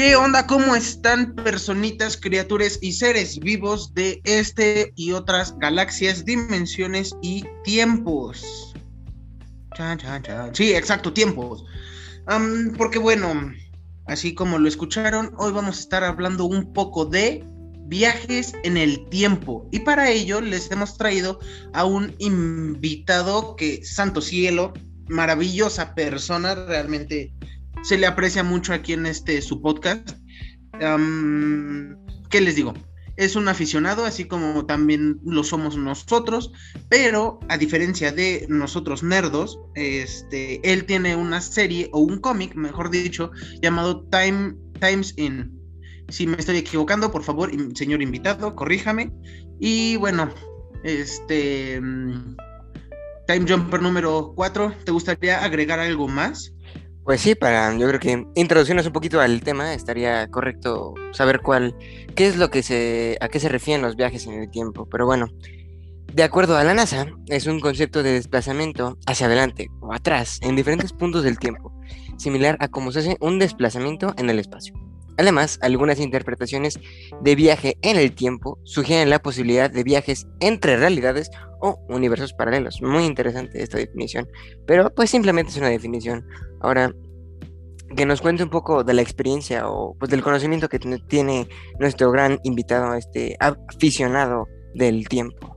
¿Qué onda? ¿Cómo están personitas, criaturas y seres vivos de este y otras galaxias, dimensiones y tiempos? Sí, exacto, tiempos. porque bueno, así como lo escucharon, hoy vamos a estar hablando un poco de viajes en el tiempo. Y para ello les hemos traído a un invitado que, santo cielo, maravillosa persona, realmente se le aprecia mucho aquí en este su podcast. ¿Qué les digo? Es un aficionado, así como también lo somos nosotros, pero a diferencia de nosotros nerdos, este, él tiene una serie o un cómic, mejor dicho, llamado Time, Times In. Si me estoy equivocando, por favor, señor invitado, corríjame. Y bueno, este mm, Time Jumper número 4, ¿te gustaría agregar algo más? Pues sí, para yo creo que introducirnos un poquito al tema, estaría correcto saber cuál, qué es lo que se, a qué se refieren los viajes en el tiempo. Pero bueno, de acuerdo a la NASA, es un concepto de desplazamiento hacia adelante o atrás en diferentes puntos del tiempo, similar a cómo se hace un desplazamiento en el espacio. Además, algunas interpretaciones de viaje en el tiempo sugieren la posibilidad de viajes entre realidades o universos paralelos. Muy interesante esta definición, pero pues simplemente es una definición. Ahora, que nos cuente un poco de la experiencia o pues del conocimiento que tiene nuestro gran invitado, este aficionado del tiempo.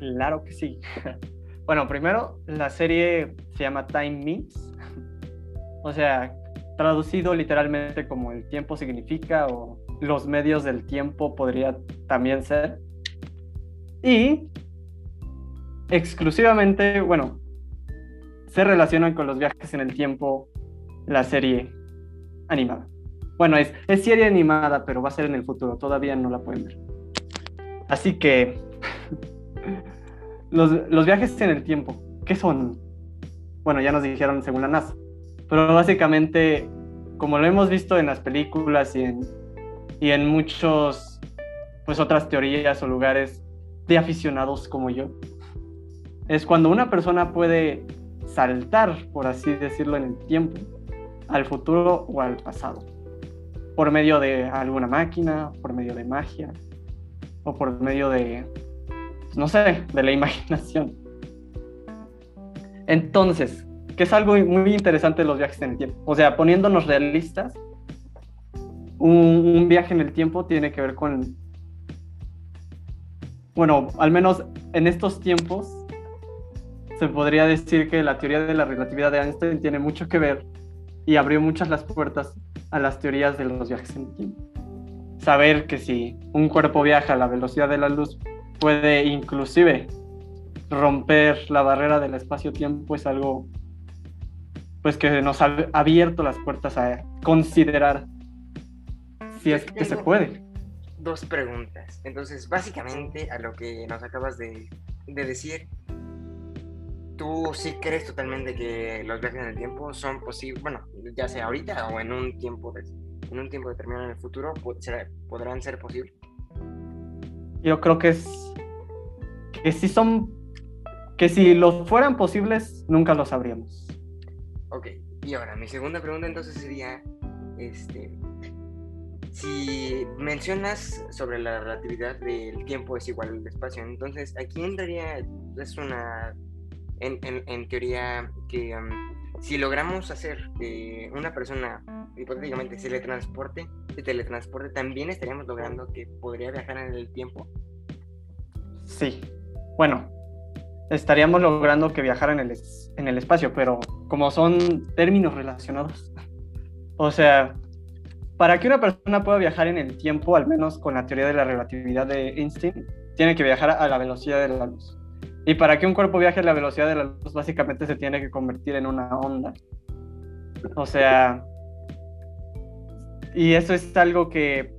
Claro que sí. Bueno, primero, la serie se llama Time Meets. O sea, traducido literalmente como el tiempo significa o los medios del tiempo podría también ser. Y exclusivamente, bueno, se relacionan con los viajes en el tiempo la serie animada. Bueno, es, es serie animada, pero va a ser en el futuro, todavía no la pueden ver. Así que los, los viajes en el tiempo, ¿qué son? Bueno, ya nos dijeron según la NASA pero básicamente, como lo hemos visto en las películas y en, y en muchos, pues otras teorías o lugares de aficionados como yo, es cuando una persona puede saltar, por así decirlo, en el tiempo, al futuro o al pasado, por medio de alguna máquina, por medio de magia, o por medio de, pues, no sé, de la imaginación. Entonces, que es algo muy interesante de los viajes en el tiempo. O sea, poniéndonos realistas, un, viaje en el tiempo tiene que ver con, bueno, al menos en estos tiempos, se podría decir que la teoría de la relatividad de Einstein tiene mucho que ver y abrió muchas las puertas a las teorías de los viajes en el tiempo. Saber que si un cuerpo viaja a la velocidad de la luz puede inclusive romper la barrera del espacio-tiempo es algo pues que nos ha abierto las puertas a considerar si es que se puede. Dos preguntas. Entonces, básicamente a lo que nos acabas de, decir, ¿tú sí crees totalmente que los viajes en el tiempo son posibles, bueno, ya sea ahorita o en un tiempo, en un tiempo determinado en el futuro, podrán ser posibles? Yo creo que es que si son que si los fueran posibles nunca lo sabríamos. Ok, y ahora mi segunda pregunta entonces sería, este, si mencionas sobre la relatividad del tiempo es igual al espacio, entonces aquí entraría, es una, en, teoría, que um, si logramos hacer que una persona hipotéticamente se le transporte, se teletransporte, también estaríamos logrando que podría viajar en el tiempo. Sí, bueno, estaríamos logrando que viajara en el, en el espacio, pero como son términos relacionados, o sea, para que una persona pueda viajar en el tiempo, al menos con la teoría de la relatividad de Einstein, tiene que viajar a la velocidad de la luz. Y para que un cuerpo viaje a la velocidad de la luz, básicamente se tiene que convertir en una onda. O sea, y eso es algo que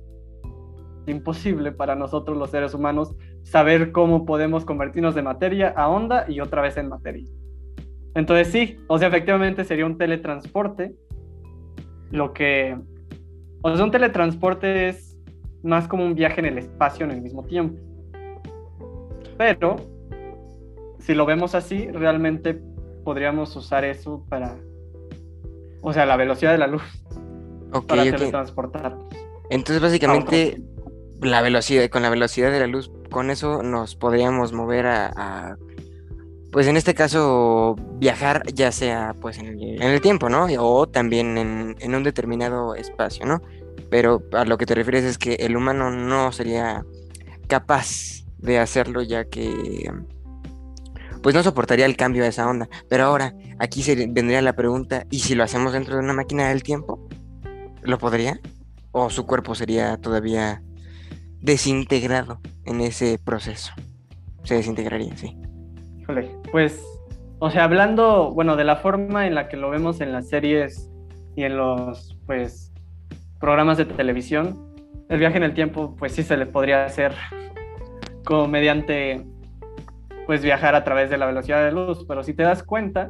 imposible para nosotros los seres humanos saber cómo podemos convertirnos de materia a onda y otra vez en materia. Entonces sí, o sea, efectivamente sería un teletransporte. Lo que... O sea, un teletransporte es más como un viaje en el espacio en el mismo tiempo. Pero, si lo vemos así, realmente podríamos usar eso para... O sea, la velocidad de la luz. Ok, para ok. teletransportarnos. Entonces, básicamente, la velocidad, con la velocidad de la luz, con eso nos podríamos mover a, a, pues en este caso, viajar ya sea pues en el, en el tiempo, ¿no? O también en, un determinado espacio, ¿no? Pero a lo que te refieres es que el humano no sería capaz de hacerlo ya que pues no soportaría el cambio de esa onda. Pero ahora, aquí se vendría la pregunta, ¿y si lo hacemos dentro de una máquina del tiempo? ¿Lo podría? ¿O su cuerpo sería todavía desintegrado en ese proceso? Se desintegraría, sí. Pues, o sea, hablando, bueno, de la forma en la que lo vemos en las series y en los, pues, programas de televisión, el viaje en el tiempo, pues sí se le podría hacer como mediante, pues, viajar a través de la velocidad de luz, pero si te das cuenta,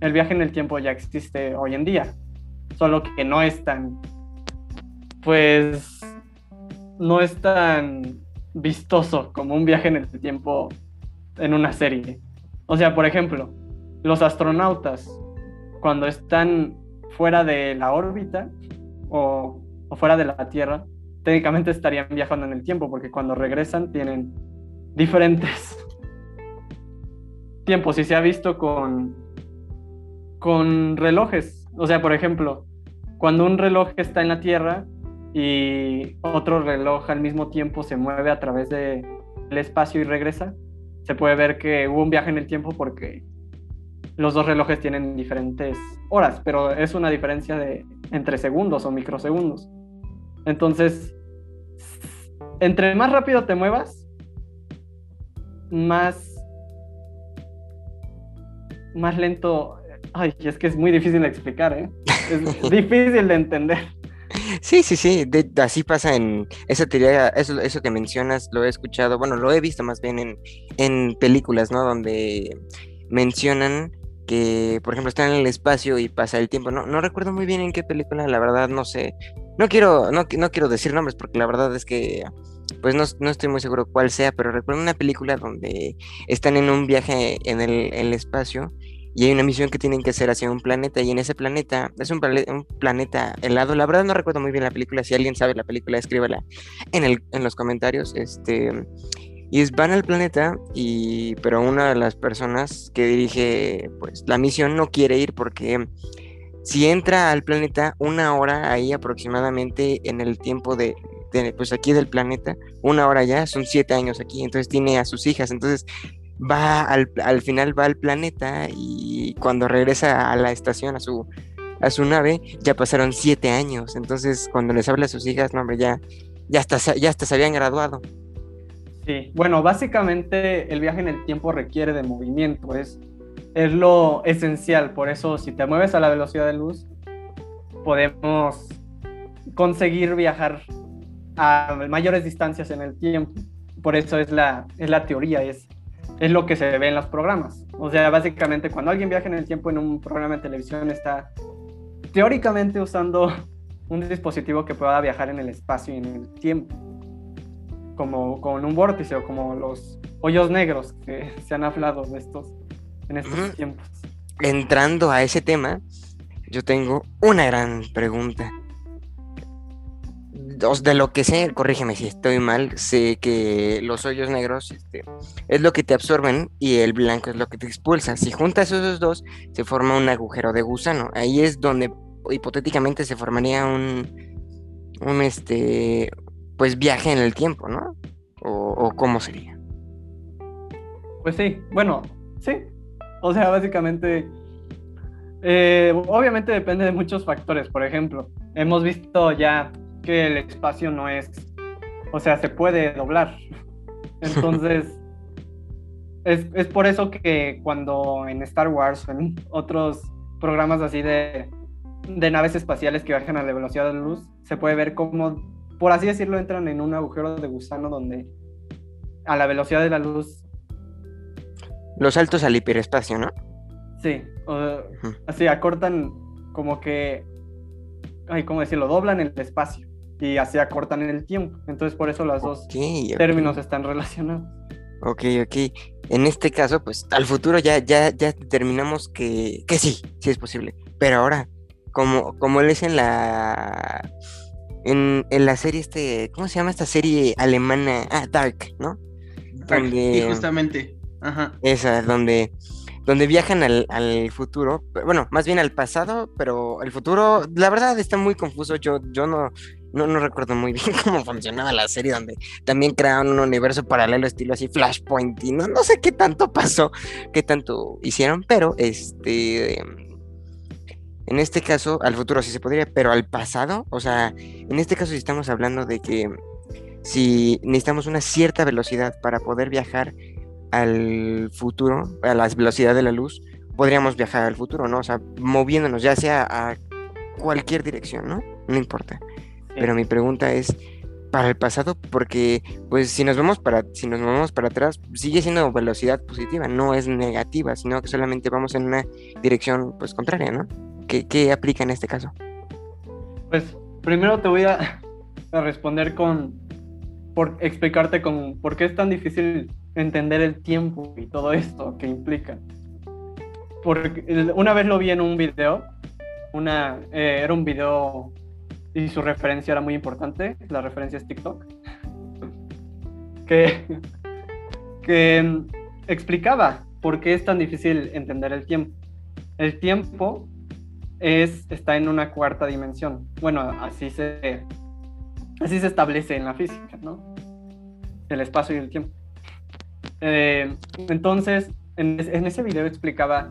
el viaje en el tiempo ya existe hoy en día, solo que no es tan, pues, no es tan vistoso como un viaje en el tiempo en una serie. O sea, por ejemplo, los astronautas, cuando están fuera de la órbita o, fuera de la Tierra, técnicamente estarían viajando en el tiempo, porque cuando regresan tienen diferentes tiempos y se ha visto con, con relojes. O sea, por ejemplo, cuando un reloj está en la Tierra y otro reloj al mismo tiempo se mueve a través del espacio y regresa, se puede ver que hubo un viaje en el tiempo porque los dos relojes tienen diferentes horas, pero es una diferencia de entre segundos o microsegundos. Entonces, entre más rápido te muevas, más más lento. Ay, es que es muy difícil de explicar, ¿eh? Es difícil de entender. Sí, sí, sí, de, así pasa en esa teoría, eso, eso que mencionas, lo he escuchado, bueno, lo he visto más bien en, en películas, ¿no? Donde mencionan que, por ejemplo, están en el espacio y pasa el tiempo, no, no recuerdo muy bien en qué película, la verdad, no sé, no quiero, no, no quiero decir nombres porque la verdad es que, pues no, no estoy muy seguro cuál sea, pero recuerdo una película donde están en un viaje en el, el espacio y hay una misión que tienen que hacer hacia un planeta y en ese planeta es un, plane un, planeta helado. La verdad no recuerdo muy bien la película. Si alguien sabe la película, escríbela en, el, en los comentarios. Este y es, van al planeta y pero una de las personas que dirige pues la misión no quiere ir porque si entra al planeta una hora ahí aproximadamente en el tiempo de pues aquí del planeta una hora ya son siete años aquí entonces tiene a sus hijas entonces va al, al, final va al planeta y cuando regresa a la estación, a su, a su nave, ya pasaron siete años. Entonces, cuando les habla a sus hijas, no, hombre, ya, ya, hasta, ya hasta se habían graduado. Sí, bueno, básicamente el viaje en el tiempo requiere de movimiento, es, es lo esencial. Por eso, si te mueves a la velocidad de luz, podemos conseguir viajar a mayores distancias en el tiempo. Por eso es la, es la teoría, es es lo que se ve en los programas. O sea, básicamente cuando alguien viaja en el tiempo en un programa de televisión está teóricamente usando un dispositivo que pueda viajar en el espacio y en el tiempo, como con un vórtice o como los hoyos negros que se han hablado de estos en estos uh -huh. tiempos. Entrando a ese tema, yo tengo una gran pregunta. De lo que sé, corrígeme si estoy mal, sé que los hoyos negros este, es lo que te absorben y el blanco es lo que te expulsa. Si juntas esos dos, se forma un agujero de gusano. Ahí es donde hipotéticamente se formaría un, un este, pues viaje en el tiempo, ¿no? O, cómo sería. Pues sí, bueno, sí. O sea, básicamente, eh, obviamente depende de muchos factores. Por ejemplo, hemos visto ya que el espacio no es, o sea, se puede doblar. Entonces, es, es, por eso que cuando en Star Wars o en otros programas así de, de naves espaciales que viajan a la velocidad de la luz, se puede ver cómo, por así decirlo, entran en un agujero de gusano donde a la velocidad de la luz... Los saltos al hiperespacio, ¿no? Sí, o, así acortan como que, ay, ¿cómo decirlo? Doblan el espacio y así acortan el tiempo. Entonces por eso los dos okay, términos okay. están relacionados. Ok, ok. En este caso, pues al futuro ya, ya, ya determinamos que, que sí, sí es posible. Pero ahora, como, como él es en la en, en, la serie este, ¿cómo se llama esta serie alemana? Ah, Dark, ¿no? Donde, justamente, ajá. Esa, donde, donde viajan al, al, futuro, bueno, más bien al pasado, pero el futuro, la verdad está muy confuso, yo, yo no, no, no recuerdo muy bien cómo funcionaba la serie, donde también crearon un universo paralelo estilo así Flashpoint y no, no sé qué tanto pasó, qué tanto hicieron, pero este en este caso, al futuro sí se podría, pero al pasado, o sea, en este caso sí estamos hablando de que si necesitamos una cierta velocidad para poder viajar al futuro, a la velocidad de la luz, podríamos viajar al futuro, ¿no? O sea, moviéndonos ya sea a cualquier dirección, ¿no? No importa. Pero mi pregunta es para el pasado, porque pues si nos vamos para, si nos movemos para atrás, sigue siendo velocidad positiva, no es negativa, sino que solamente vamos en una dirección pues contraria, ¿no? ¿Qué, aplica en este caso? Pues primero te voy a, responder con, por explicarte con por qué es tan difícil entender el tiempo y todo esto que implica. Porque una vez lo vi en un video, una, eh, era un video y su referencia era muy importante, la referencia es TikTok, que, que explicaba por qué es tan difícil entender el tiempo. El tiempo es, está en una cuarta dimensión. Bueno, así se, así se establece en la física, ¿no? El espacio y el tiempo. Eh, entonces, en, ese video explicaba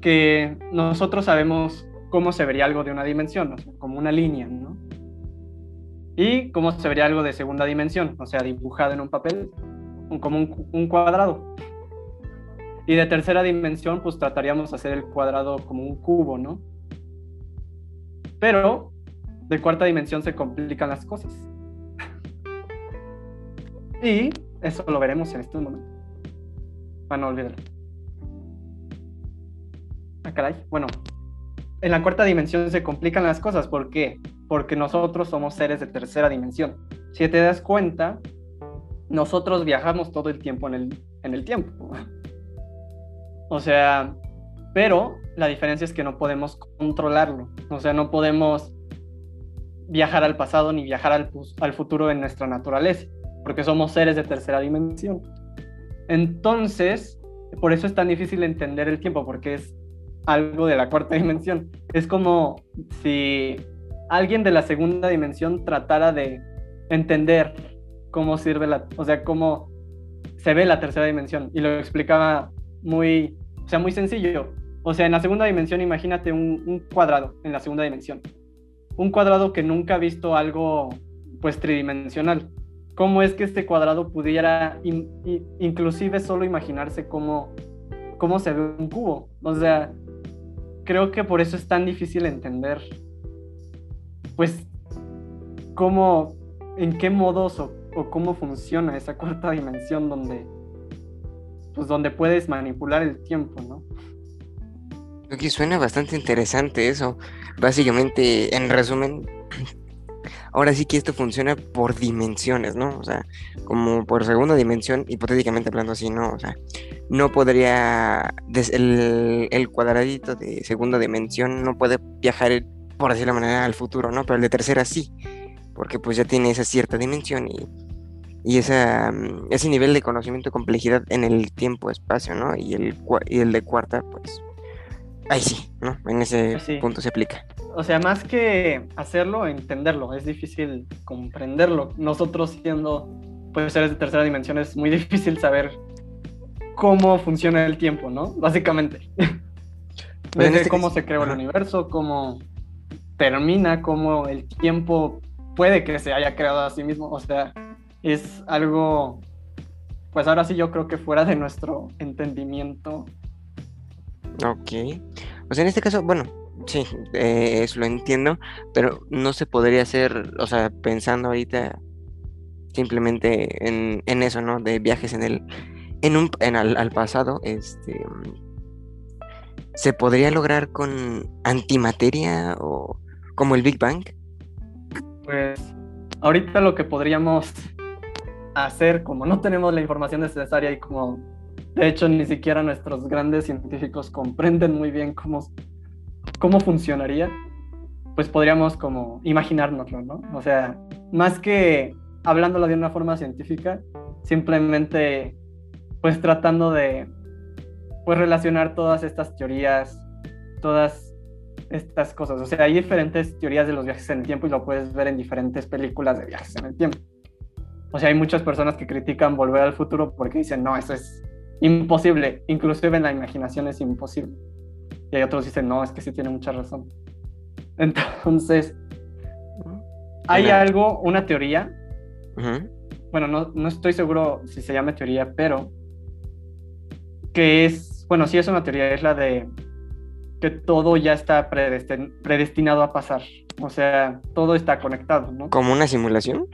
que nosotros sabemos cómo se vería algo de una dimensión, como una línea, ¿no? Y cómo se vería algo de segunda dimensión, o sea, dibujado en un papel, como un, un cuadrado. Y de tercera dimensión, pues trataríamos de hacer el cuadrado como un cubo, ¿no? Pero de cuarta dimensión se complican las cosas. y eso lo veremos en este momento. Para no olvidarlo. Ah, caray. Bueno, en la cuarta dimensión se complican las cosas. ¿Por qué? Porque nosotros somos seres de tercera dimensión. Si te das cuenta, nosotros viajamos todo el tiempo en el, en el tiempo. O sea, pero la diferencia es que no podemos controlarlo. O sea, no podemos viajar al pasado ni viajar al, al futuro en nuestra naturaleza, porque somos seres de tercera dimensión. Entonces, por eso es tan difícil entender el tiempo, porque es algo de la cuarta dimensión. Es como si alguien de la segunda dimensión tratara de entender cómo sirve la, o sea, cómo se ve la tercera dimensión y lo explicaba muy, o sea, muy sencillo. O sea, en la segunda dimensión, imagínate un, cuadrado en la segunda dimensión. Un cuadrado que nunca ha visto algo, pues, tridimensional. ¿Cómo es que este cuadrado pudiera, inclusive, solo imaginarse cómo, cómo se ve un cubo? O sea, creo que por eso es tan difícil entender, pues, cómo, en qué modos o, cómo funciona esa cuarta dimensión donde pues donde puedes manipular el tiempo, ¿no? Creo que suena bastante interesante eso. Básicamente, en resumen, ahora sí que esto funciona por dimensiones, ¿no? O sea, como por segunda dimensión, hipotéticamente hablando así, ¿no? O sea, no podría, el, cuadradito de segunda dimensión no puede viajar, por decirlo de manera, al futuro, ¿no? Pero el de tercera sí, porque pues ya tiene esa cierta dimensión y y esa, mm, ese nivel de conocimiento y complejidad en el tiempo-espacio, ¿no? Y el, y el de cuarta, pues, ahí sí, ¿no? En ese punto se aplica. O sea, más que hacerlo, entenderlo, es difícil comprenderlo. Nosotros siendo, pues, seres de tercera dimensión, es muy difícil saber cómo funciona el tiempo, ¿no? Básicamente. Desde este cómo se creó el universo, cómo termina, cómo el tiempo puede que se haya creado a sí mismo, o sea, es algo, pues ahora sí yo creo que fuera de nuestro entendimiento. Ok. O sea, en este caso, bueno, sí, eh, eso lo entiendo, pero no se podría hacer, o sea, pensando ahorita simplemente en, en eso, ¿no? De viajes en el, en un, en al, pasado, este, ¿se podría lograr con antimateria o como el Big Bang? Pues ahorita lo que podríamos hacer, como no tenemos la información necesaria y como de hecho ni siquiera nuestros grandes científicos comprenden muy bien cómo, cómo funcionaría, pues podríamos como imaginárnoslo, ¿no? O sea, más que hablándolo de una forma científica, simplemente pues tratando de pues relacionar todas estas teorías, todas estas cosas. O sea, hay diferentes teorías de los viajes en el tiempo y lo puedes ver en diferentes películas de viajes en el tiempo. O sea, hay muchas personas que critican volver al futuro porque dicen, no, eso es imposible, inclusive en la imaginación es imposible. Y hay otros que dicen, no, es que sí tiene mucha razón. Entonces, hay algo, una teoría, bueno, no, no estoy seguro si se llama teoría, pero que es, bueno, sí es una teoría, es la de que todo ya está predestinado a pasar. O sea, todo está conectado, ¿no? ¿Como una simulación?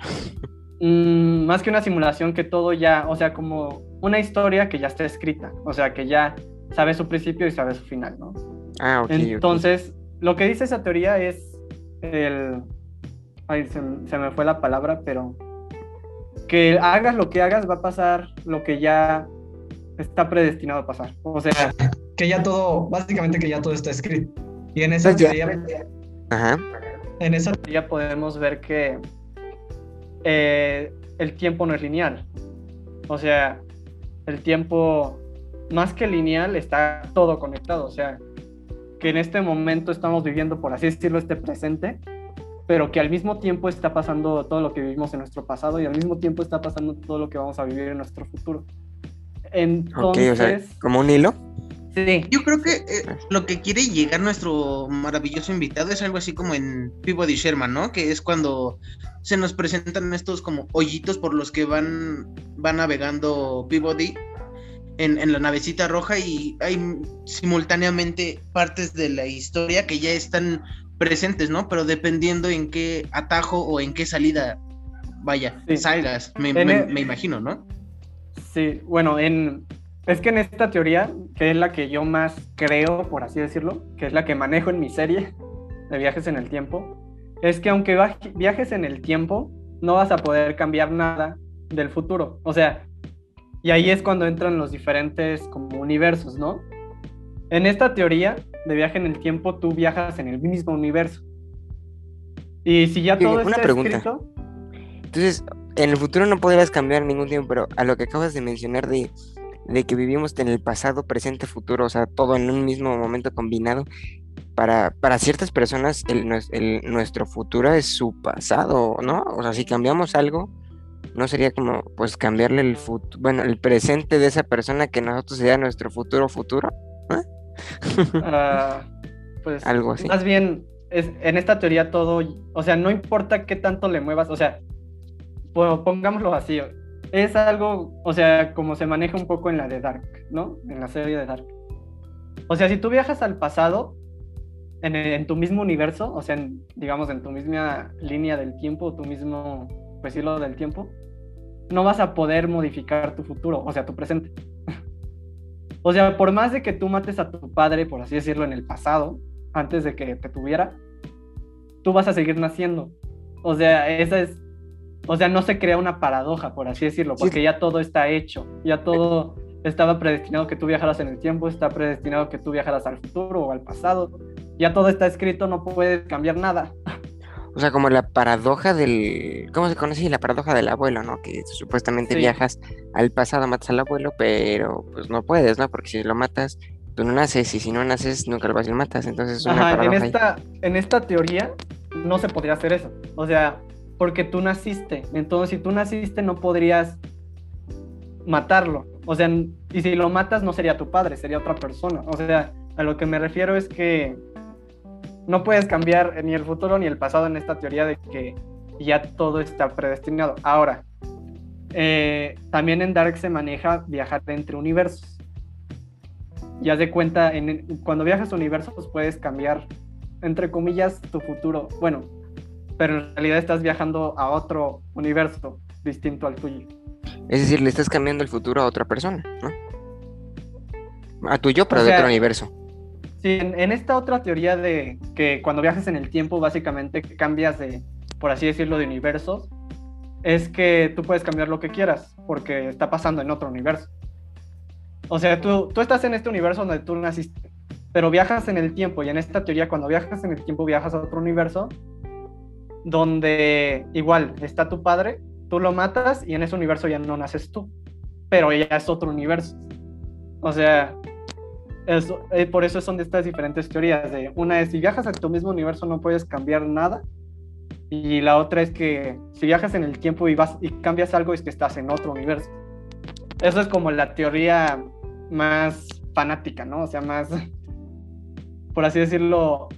Mm, más que una simulación, que todo ya, o sea, como una historia que ya está escrita. O sea, que ya sabe su principio y sabe su final, ¿no? Ah, ok. Entonces, lo que dice esa teoría es el... Ay, se, se me fue la palabra, pero... Que hagas lo que hagas, va a pasar lo que ya está predestinado a pasar. O sea, que ya todo, básicamente que ya todo está escrito. Y en esa pues teoría, Ajá. en esa teoría podemos ver que eh, el tiempo no es lineal. O sea, el tiempo más que lineal está todo conectado. O sea, que en este momento estamos viviendo, por así decirlo, este presente, pero que al mismo tiempo está pasando todo lo que vivimos en nuestro pasado y al mismo tiempo está pasando todo lo que vamos a vivir en nuestro futuro. Entonces, como un hilo. Sí. Yo creo que eh, lo que quiere llegar nuestro maravilloso invitado es algo así como en Peabody Sherman, ¿no? Que es cuando se nos presentan estos como hoyitos por los que van, van navegando Peabody en, en la navecita roja y hay simultáneamente partes de la historia que ya están presentes, ¿no? Pero dependiendo en qué atajo o en qué salida vaya, salgas, me, me imagino, ¿no? Sí, bueno, en, es que en esta teoría, que es la que yo más creo, por así decirlo, que es la que manejo en mi serie de viajes en el tiempo, es que aunque viajes en el tiempo, no vas a poder cambiar nada del futuro. O sea, y ahí es cuando entran los diferentes como universos, ¿no? En esta teoría de viaje en el tiempo, tú viajas en el mismo universo. Y si ya todo está escrito... Entonces, en el futuro no podrás cambiar ningún tiempo, pero a lo que acabas de mencionar de, que vivimos en el pasado, presente, futuro, o sea, todo en un mismo momento combinado, para, para ciertas personas el, nuestro futuro es su pasado, ¿no? O sea, si cambiamos algo, no sería como, pues, cambiarle el futuro, bueno, el presente de esa persona que nosotros sería nuestro futuro futuro, ah, pues, algo así. Más bien, es, en esta teoría todo, o sea, no importa qué tanto le muevas, o sea, pongámoslo así, es algo, o sea, como se maneja un poco en la de Dark, ¿no? En la serie de Dark. O sea, si tú viajas al pasado, en, tu mismo universo, o sea, digamos, en tu misma línea del tiempo, tu mismo, pues hilo del tiempo, no vas a poder modificar tu futuro, o sea, tu presente. o sea, por más de que tú mates a tu padre, por así decirlo, en el pasado, antes de que te tuviera, tú vas a seguir naciendo. O sea, esa es o sea, no se crea una paradoja, por así decirlo, porque ya todo está hecho, ya todo estaba predestinado que tú viajaras en el tiempo, está predestinado que tú viajaras al futuro o al pasado, ya todo está escrito, no puedes cambiar nada. O sea, como la paradoja del... ¿Cómo se conoce? La paradoja del abuelo, ¿no? Que supuestamente viajas al pasado, matas al abuelo, pero pues no puedes, ¿no? Porque si lo matas, tú no naces, y si no naces, nunca lo vas y matas. Entonces es una Ajá, en esta, en esta teoría no se podría hacer eso. O sea, porque tú naciste. Entonces, si tú naciste, no podrías matarlo. O sea, y si lo matas, no sería tu padre, sería otra persona. O sea, a lo que me refiero es que no puedes cambiar ni el futuro ni el pasado en esta teoría de que ya todo está predestinado. Ahora, eh, también en Dark se maneja viajar entre universos. Ya de cuenta, en, cuando viajas universos puedes cambiar, entre comillas, tu futuro. Bueno, pero en realidad estás viajando a otro universo distinto al tuyo. Es decir, le estás cambiando el futuro a otra persona, ¿no? A tuyo, pero de otro universo. Sí, en, esta otra teoría de que cuando viajas en el tiempo, básicamente cambias de, por así decirlo, de universos, es que tú puedes cambiar lo que quieras, porque está pasando en otro universo. O sea, tú, tú estás en este universo donde tú naciste, pero viajas en el tiempo y en esta teoría cuando viajas en el tiempo viajas a otro universo donde igual está tu padre, tú lo matas y en ese universo ya no naces tú, pero ya es otro universo. O sea, eso, eh, por eso son de estas diferentes teorías. De, una es, si viajas a tu mismo universo no puedes cambiar nada. Y la otra es que si viajas en el tiempo y, vas, y cambias algo es que estás en otro universo. Eso es como la teoría más fanática, ¿no? O sea, más, por así decirlo,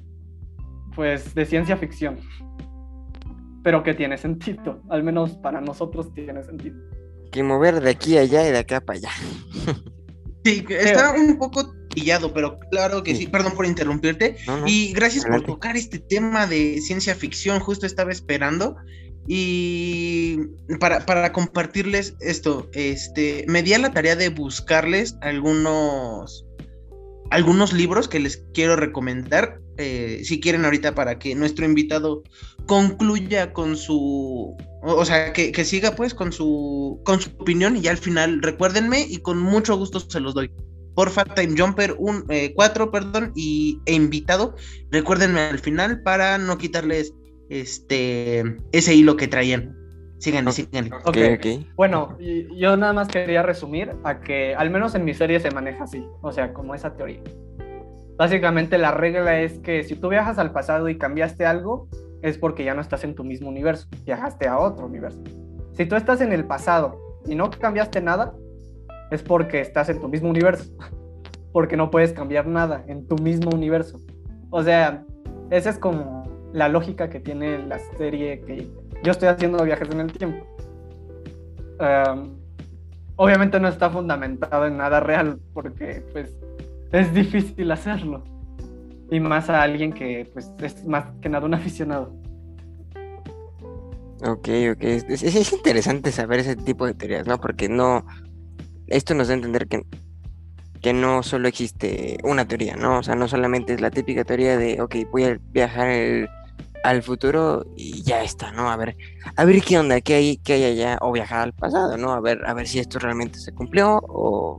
pues de ciencia ficción. Pero que tiene sentido, al menos para nosotros tiene sentido. Que mover de aquí a allá y de acá para allá. Sí, está un poco pillado, pero claro que sí. Perdón por interrumpirte. Y gracias por tocar este tema de ciencia ficción. Justo estaba esperando. Y para, para, compartirles esto, este, me di a la tarea de buscarles algunos, algunos libros que les quiero recomendar. Eh, si quieren ahorita para que nuestro invitado concluya con su o sea que, siga pues con su con su opinión y ya al final recuérdenme y con mucho gusto se los doy porfa Time Jumper 4 eh, perdón y e invitado recuérdenme al final para no quitarles este ese hilo que traían síganle síganle okay. bueno yo nada más quería resumir a que al menos en mi serie se maneja así o sea como esa teoría Básicamente la regla es que si tú viajas al pasado y cambiaste algo, es porque ya no estás en tu mismo universo, viajaste a otro universo. Si tú estás en el pasado y no cambiaste nada, es porque estás en tu mismo universo, porque no puedes cambiar nada en tu mismo universo. O sea, esa es como la lógica que tiene la serie que yo estoy haciendo viajes en el tiempo. obviamente no está fundamentado en nada real, porque pues es difícil hacerlo. Y más a alguien que pues es más que nada un aficionado. Ok, ok. Es, interesante saber ese tipo de teorías, ¿no? Porque no. Esto nos da a entender que, que no solo existe una teoría, ¿no? O sea, no solamente es la típica teoría de, ok, voy a viajar al futuro y ya está, ¿no? A ver, a ver qué onda, qué hay, qué hay allá, o viajar al pasado, ¿no? A ver, a ver si esto realmente se cumplió o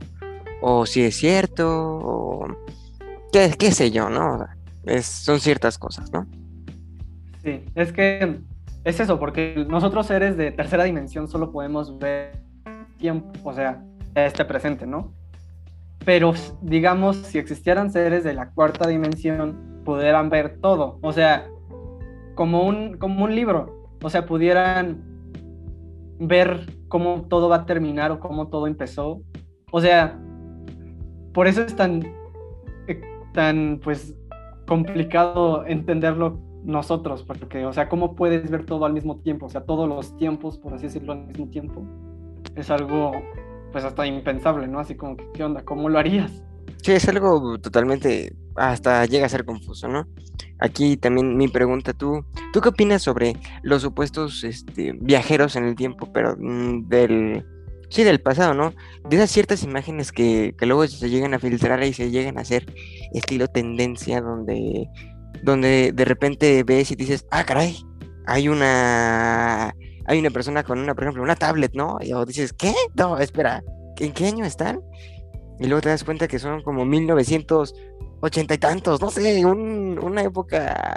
o si es cierto, o qué, qué sé yo, ¿no? Es, son ciertas cosas, ¿no? Sí, es que es eso, porque nosotros seres de tercera dimensión solo podemos ver tiempo, o sea, este presente, ¿no? Pero digamos, si existieran seres de la cuarta dimensión, pudieran ver todo, o sea, como un, como un libro, o sea, pudieran ver cómo todo va a terminar o cómo todo empezó. O sea, por eso es tan, eh, tan pues complicado entenderlo nosotros, porque, o sea, ¿cómo puedes ver todo al mismo tiempo? O sea, todos los tiempos, por así decirlo, al mismo tiempo, es algo, pues hasta impensable, ¿no? Así como, ¿qué onda? ¿Cómo lo harías? Sí, es algo totalmente, hasta llega a ser confuso, ¿no? Aquí también mi pregunta, ¿tú, ¿tú qué opinas sobre los supuestos este, viajeros en el tiempo, pero mm, del Sí, del pasado, ¿no? De esas ciertas imágenes que, luego se llegan a filtrar y se llegan a hacer estilo tendencia, donde, donde de repente ves y dices, ah, caray, hay una, hay una persona con una, por ejemplo, una tablet, ¿no? Y o dices, ¿qué? No, espera, ¿en qué año están? Y luego te das cuenta que son como 1980 y tantos, no sé, una época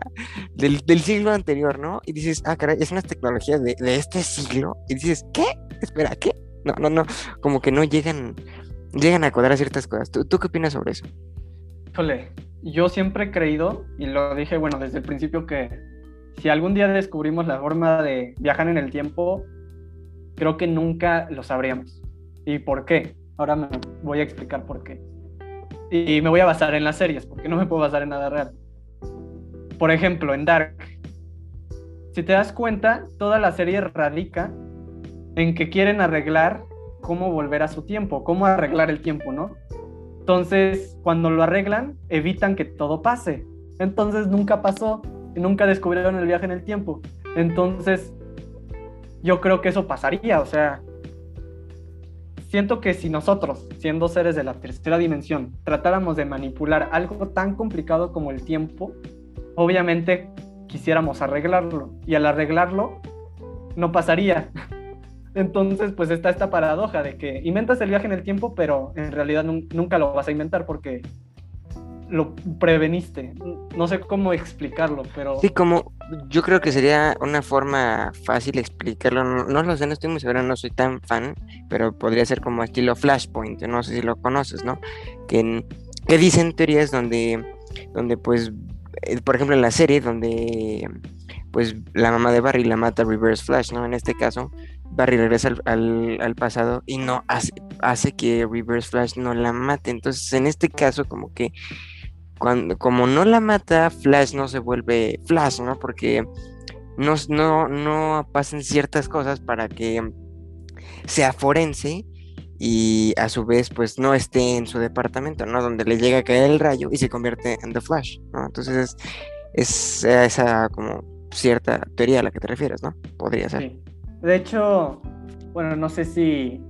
del, siglo anterior, ¿no? Y dices, ah, caray, es una tecnología de, este siglo. Y dices, ¿qué? Espera, ¿qué? No, no, no, como que no llegan, llegan a cuadrar ciertas cosas. ¿Tú, qué opinas sobre eso? Híjole, yo siempre he creído, y lo dije, bueno, desde el principio, que si algún día descubrimos la forma de viajar en el tiempo, creo que nunca lo sabríamos. ¿Y por qué? Ahora me voy a explicar por qué. Y me voy a basar en las series, porque no me puedo basar en nada real. Por ejemplo, en Dark. Si te das cuenta, toda la serie radica en que quieren arreglar cómo volver a su tiempo, cómo arreglar el tiempo, ¿no? Entonces, cuando lo arreglan, evitan que todo pase. Entonces, nunca pasó, nunca descubrieron el viaje en el tiempo. Entonces, yo creo que eso pasaría, o sea, siento que si nosotros, siendo seres de la tercera dimensión, tratáramos de manipular algo tan complicado como el tiempo, obviamente quisiéramos arreglarlo. Y al arreglarlo, no pasaría. Entonces, pues está esta paradoja de que inventas el viaje en el tiempo, pero en realidad nunca lo vas a inventar porque lo preveniste. No sé cómo explicarlo, pero... Sí, como yo creo que sería una forma fácil explicarlo. No, no lo sé, no estoy muy seguro, no soy tan fan, pero podría ser como estilo Flashpoint, no sé si lo conoces, ¿no? Que, que dicen teorías donde, donde pues, eh, por ejemplo en la serie, donde pues la mamá de Barry la mata Reverse Flash, ¿no? En este caso, Barry regresa al, al- al pasado y no hace, hace que Reverse Flash no la mate. Entonces, en este caso, como que cuando, como no la mata, Flash no se vuelve Flash, ¿no? Porque no, no, no pasan ciertas cosas para que sea forense y a su vez pues no esté en su departamento, ¿no? Donde le llega a caer el rayo y se convierte en The Flash, ¿no? Entonces es, es esa como cierta teoría a la que te refieres, ¿no? Podría ser. Sí. De hecho, bueno, no sé si,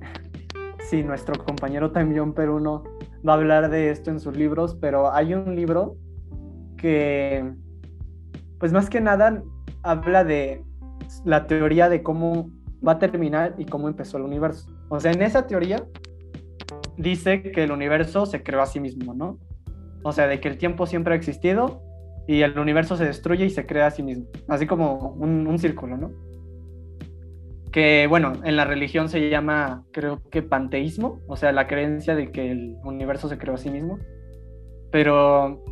si nuestro compañero Jumper 1 va a hablar de esto en sus libros, pero hay un libro que, pues más que nada, habla de la teoría de cómo va a terminar y cómo empezó el universo. O sea, en esa teoría dice que el universo se creó a sí mismo, ¿no? O sea, de que el tiempo siempre ha existido y el universo se destruye y se crea a sí mismo. Así como un, un círculo, ¿no? Que, bueno, en la religión se llama, creo que panteísmo, o sea, la creencia de que el universo se creó a sí mismo. Pero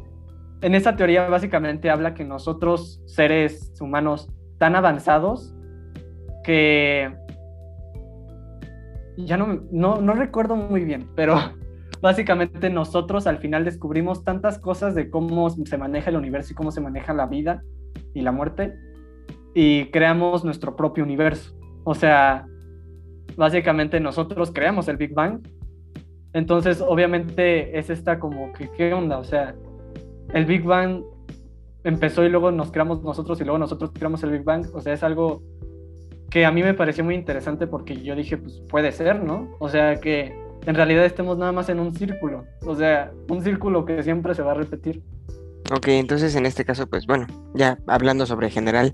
en esa teoría básicamente habla que nosotros, seres humanos tan avanzados, que ya no, no, no recuerdo muy bien, pero básicamente nosotros al final descubrimos tantas cosas de cómo se maneja el universo y cómo se maneja la vida y la muerte y creamos nuestro propio universo. O sea, básicamente nosotros creamos el Big Bang. Entonces, obviamente es esta como que, ¿qué onda? O sea, el Big Bang empezó y luego nos creamos nosotros y luego nosotros creamos el Big Bang. O sea, es algo que a mí me pareció muy interesante porque yo dije, pues puede ser, ¿no? O sea, que en realidad estemos nada más en un círculo. O sea, un círculo que siempre se va a repetir. Ok, entonces en este caso, pues bueno, ya hablando sobre general,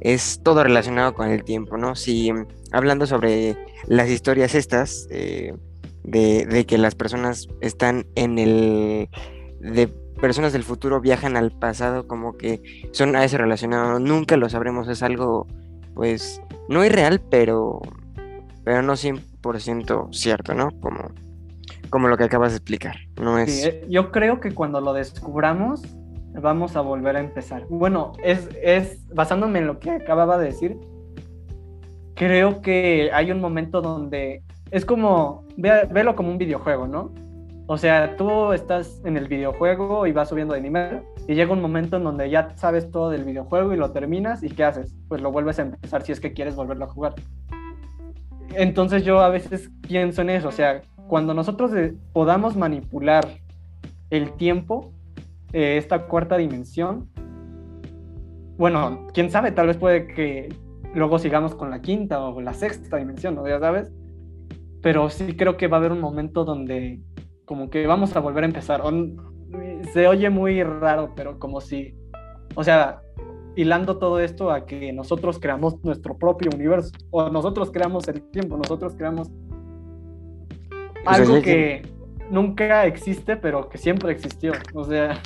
es todo relacionado con el tiempo, ¿no? Si hablando sobre las historias estas, eh, de, de que las personas están en el... de personas del futuro viajan al pasado, como que son a eso relacionado, nunca lo sabremos, es algo, pues, no irreal, pero, pero no 100% cierto, ¿no? Como, como lo que acabas de explicar, no es... Sí, eh, yo creo que cuando lo descubramos vamos a volver a empezar. Bueno, es, es basándome en lo que acababa de decir, creo que hay un momento donde es como, ve, velo como un videojuego, ¿no? O sea, tú estás en el videojuego y vas subiendo de nivel y llega un momento en donde ya sabes todo del videojuego y lo terminas y ¿qué haces? Pues lo vuelves a empezar si es que quieres volverlo a jugar. Entonces yo a veces pienso en eso, o sea, cuando nosotros podamos manipular el tiempo, eh, esta cuarta dimensión, bueno, quién sabe, tal vez puede que luego sigamos con la quinta o la sexta dimensión, ¿no? Ya sabes. Pero sí creo que va a haber un momento donde como que vamos a volver a empezar. Se oye muy raro, pero como si, o sea, hilando todo esto a que nosotros creamos nuestro propio universo, o nosotros creamos el tiempo, nosotros creamos algo que nunca existe, pero que siempre existió. O sea,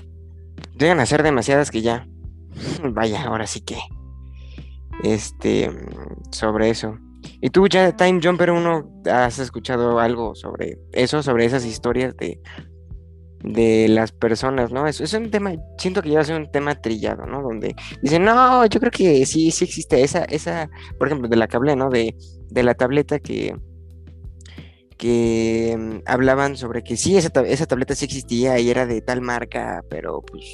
Llegan a ser demasiadas que ya. Vaya, ahora sí que. Este. Sobre eso. ¿Y tú ya, Time Jumper 1, has escuchado algo sobre eso, sobre esas historias de, de las personas, ¿no? Es, es un tema, siento que ya ser un tema trillado, ¿no? Donde dicen, no, yo creo que sí, sí existe esa, esa, por ejemplo, de la hablé, ¿no? De, de la tableta que, que mm, hablaban sobre que sí, esa, tab- esa tableta sí existía y era de tal marca, pero pues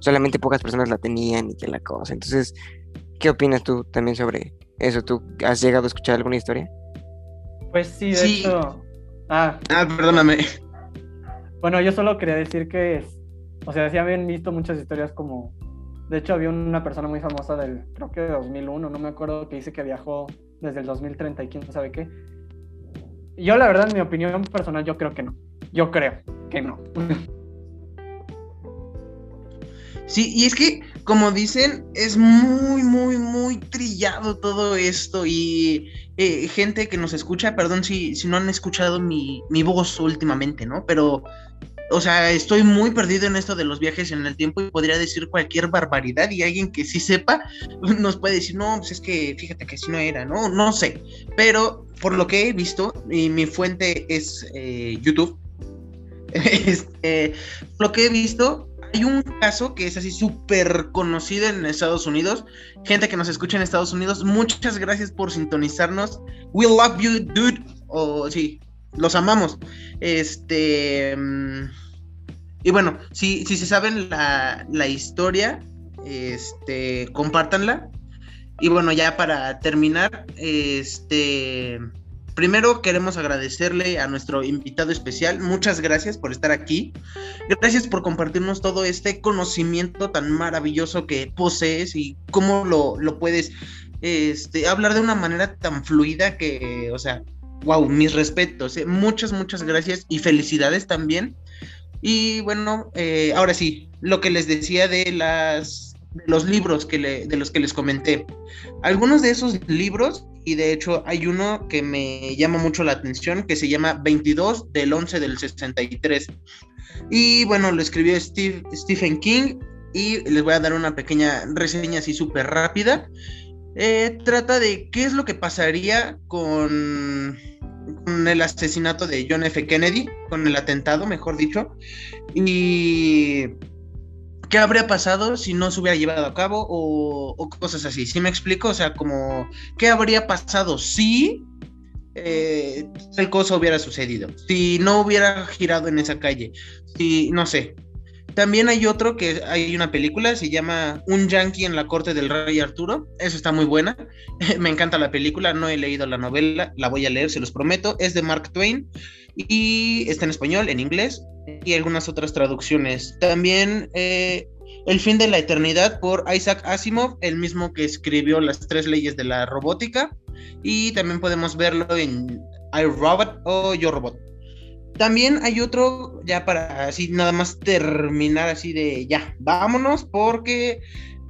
solamente pocas personas la tenían y que la cosa. Entonces, ¿qué opinas tú también sobre eso? ¿Tú has llegado a escuchar alguna historia? pues sí, de Sí. hecho. Ah, Ah, perdóname. Bueno, yo solo quería decir que, es- o sea, sí habían visto muchas historias como, de hecho había una persona muy famosa del, creo que de 2001, no me acuerdo, que dice que viajó desde el 2030 y quién sabe qué. Yo la verdad, en mi opinión personal, yo creo que no. Yo creo que no. Sí, y es que, como dicen, es muy, muy, muy trillado todo esto. Y eh, gente que nos escucha, perdón si, si no han escuchado mi, mi voz últimamente, ¿no? Pero o sea, estoy muy perdido en esto de los viajes en el tiempo y podría decir cualquier barbaridad y alguien que sí sepa nos puede decir, no, pues es que fíjate que así no era, no, no sé. Pero por lo que he visto, y mi fuente es eh, YouTube, este, lo que he visto, hay un caso que es así súper conocido en Estados Unidos. Gente que nos escucha en Estados Unidos, muchas gracias por sintonizarnos. We love you, dude. O sí, los amamos. Este. mm, Y bueno, si, si se saben la, la historia, este, compártanla. Y bueno, ya para terminar, este. Primero queremos agradecerle a nuestro invitado especial. Muchas gracias por estar aquí. Gracias por compartirnos todo este conocimiento tan maravilloso que posees y cómo lo, lo puedes este, hablar de una manera tan fluida que, o sea, wow, mis respetos. eh. Muchas, muchas gracias y felicidades también. Y bueno, eh, ahora sí, lo que les decía de las de los libros que le, de los que les comenté. Algunos de esos libros, y de hecho hay uno que me llama mucho la atención, que se llama 22 del 11 del 63. Y bueno, lo escribió Steve, Stephen King y les voy a dar una pequeña reseña así súper rápida. Eh, trata de qué es lo que pasaría con, el asesinato de John F. Kennedy, con el atentado, mejor dicho, y qué habría pasado si no se hubiera llevado a cabo o, o cosas así. ¿Sí me explico? O sea, como qué habría pasado si eh, tal cosa hubiera sucedido, si no hubiera girado en esa calle, si no sé. También hay otro que hay una película, se llama Un Yankee en la corte del rey Arturo. Eso está muy buena. Me encanta la película, no he leído la novela, la voy a leer, se los prometo. Es de Mark Twain y está en español, en inglés y algunas otras traducciones. También eh, El fin de la eternidad por Isaac Asimov, el mismo que escribió las tres leyes de la robótica. Y también podemos verlo en iRobot o Yo Robot. También hay otro, ya para así nada más terminar así de ya, vámonos, porque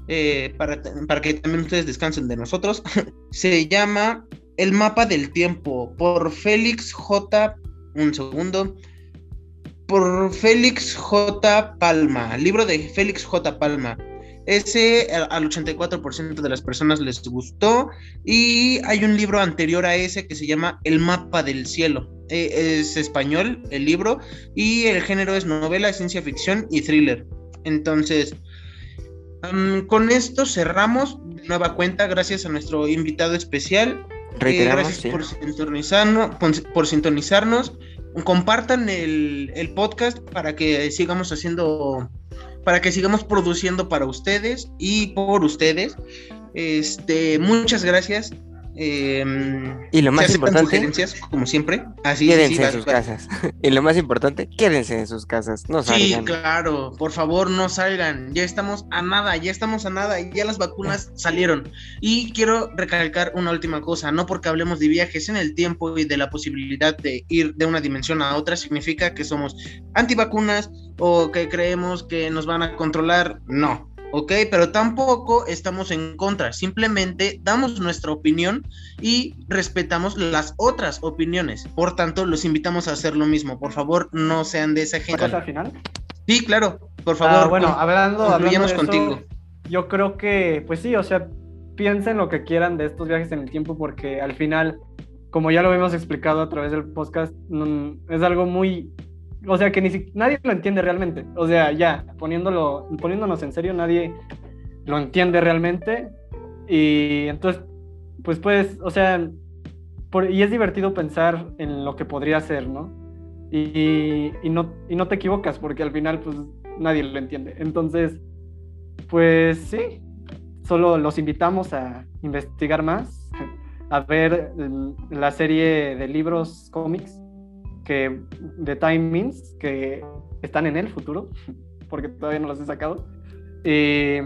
eh, para, para que también ustedes descansen de nosotros, se llama El mapa del tiempo por Félix J. Un segundo. Por Félix J. Palma, libro de Félix J. Palma. Ese al 84% de las personas les gustó. Y hay un libro anterior a ese que se llama El mapa del cielo. Eh, es español el libro y el género es novela, ciencia ficción y thriller. Entonces, um, con esto cerramos de nueva cuenta gracias a nuestro invitado especial. Eh, gracias sí. por, sintonizarnos, por, por sintonizarnos. Compartan el, el podcast para que sigamos haciendo, para que sigamos produciendo para ustedes y por ustedes. Este, muchas gracias. Eh, Y lo más importante, como siempre. Así quédense sí, en sus casas. y lo más importante, quédense en sus casas. No Sí, salgan. claro, por favor no salgan, ya estamos a nada, ya estamos a nada, ya las vacunas salieron. Y quiero recalcar una última cosa, no porque hablemos de viajes en el tiempo y de la posibilidad de ir de una dimensión a otra, significa que somos antivacunas o que creemos que nos van a controlar, no. ¿Ok? Pero tampoco estamos en contra, simplemente damos nuestra opinión y respetamos las otras opiniones. Por tanto, los invitamos a hacer lo mismo. Por favor, no sean de esa ¿Cosa gente. al final? Sí, claro, por favor. Ah, bueno, hablando, hablando de concluyamos eso, contigo. yo creo que, pues sí, o sea, piensen lo que quieran de estos viajes en el tiempo porque al final, como ya lo hemos explicado a través del podcast, es algo muy, o sea, que ni si- nadie lo entiende realmente. O sea, ya, poniéndolo, poniéndonos en serio, nadie lo entiende realmente. Y entonces, pues puedes, o sea, por- y es divertido pensar en lo que podría ser, ¿no? Y, y no, y no te equivocas porque al final, pues nadie lo entiende. Entonces, pues sí, solo los invitamos a investigar más, a ver el- la serie de libros cómics que de Means que están en el futuro, porque todavía no los he sacado. Y,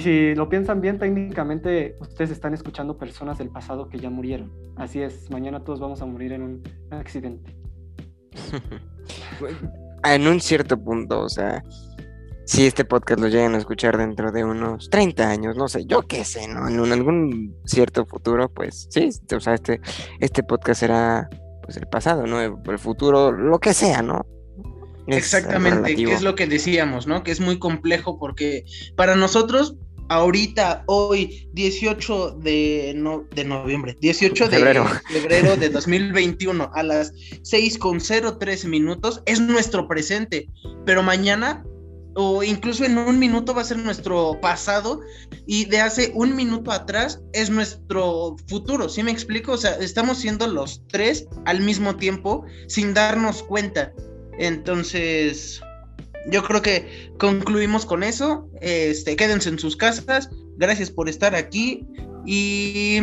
si lo piensan bien, técnicamente ustedes están escuchando personas del pasado que ya murieron. Así es, mañana todos vamos a morir en un accidente. en un cierto punto, o sea, si este podcast lo llegan a escuchar dentro de unos 30 años, no sé, yo qué sé, ¿no? En algún cierto futuro, pues sí, o sea, este, este podcast será pues el pasado, ¿no? El, futuro, lo que sea, ¿no? Es Exactamente, que es lo que decíamos, ¿no? Que es muy complejo porque para nosotros, ahorita, hoy, 18 de, no, de noviembre, 18 de Febrero. febrero de 2021 a las 6 con 03 minutos, es nuestro presente, pero mañana o incluso en un minuto va a ser nuestro pasado y de hace un minuto atrás es nuestro futuro, ¿sí me explico? O sea, estamos siendo los tres al mismo tiempo sin darnos cuenta. Entonces, yo creo que concluimos con eso. Este, quédense en sus casas. Gracias por estar aquí y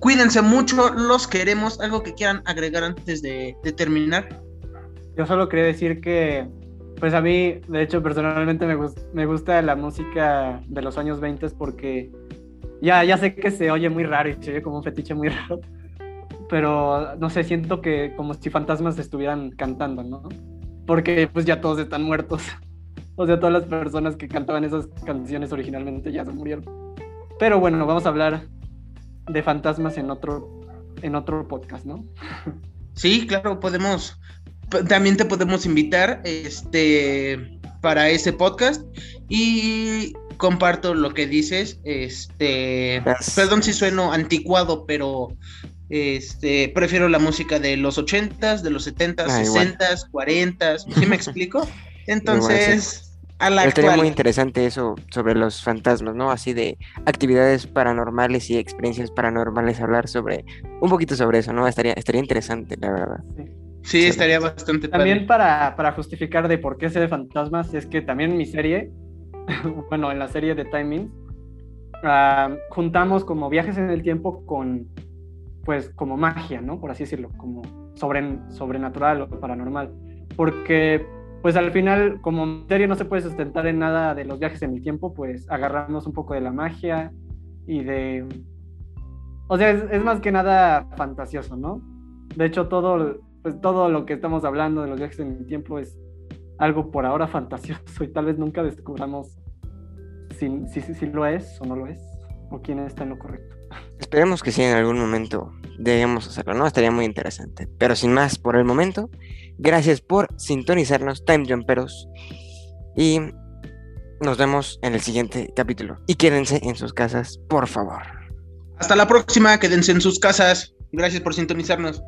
cuídense mucho. Los queremos. Algo que quieran agregar antes de, de terminar. Yo solo quería decir que, pues a mí, de hecho, personalmente me, gus- me gusta la música de los años 20 porque ya, ya sé que se oye muy raro y se oye como un fetiche muy raro, pero no sé, siento que como si fantasmas estuvieran cantando, ¿no? Porque pues ya todos están muertos. O sea, todas las personas que cantaban esas canciones originalmente ya se murieron. Pero bueno, vamos a hablar de fantasmas en otro, en otro podcast, ¿no? Sí, claro, podemos. También te podemos invitar este, para ese podcast. Y comparto lo que dices. Este. Perdón si sueno anticuado, pero. Este, prefiero la música de los 80s, de los 70s, Ah, igual. 60s, 40s, ¿sí me explico? Entonces, a la Estaría muy actual. interesante eso sobre los fantasmas, ¿no? Así de actividades paranormales y experiencias paranormales, hablar sobre un poquito sobre eso, ¿no? Estaría, estaría interesante, la verdad. Sí, estaría bastante También padre. para, para justificar de por qué sé de fantasmas, es que también en mi serie, bueno, en la serie de Timing, ah, juntamos como viajes en el tiempo con, pues, como magia, ¿no? Por así decirlo, como sobren- sobrenatural o paranormal. Porque, pues, al final, como serie no se puede sustentar en nada de los viajes en el tiempo, pues, agarramos un poco de la magia y de... O sea, es, es más que nada fantasioso, ¿no? De hecho, todo, pues, todo lo que estamos hablando de los viajes en el tiempo es algo por ahora fantasioso y tal vez nunca descubramos si, si, si, si lo es o no lo es, o quién está en lo correcto. Esperemos que sí en algún momento debemos hacerlo, ¿no? Estaría muy interesante. Pero sin más por el momento, gracias por sintonizarnos, Time Jumperos. Y nos vemos en el siguiente capítulo. Y quédense en sus casas, por favor. Hasta la próxima, quédense en sus casas. Gracias por sintonizarnos.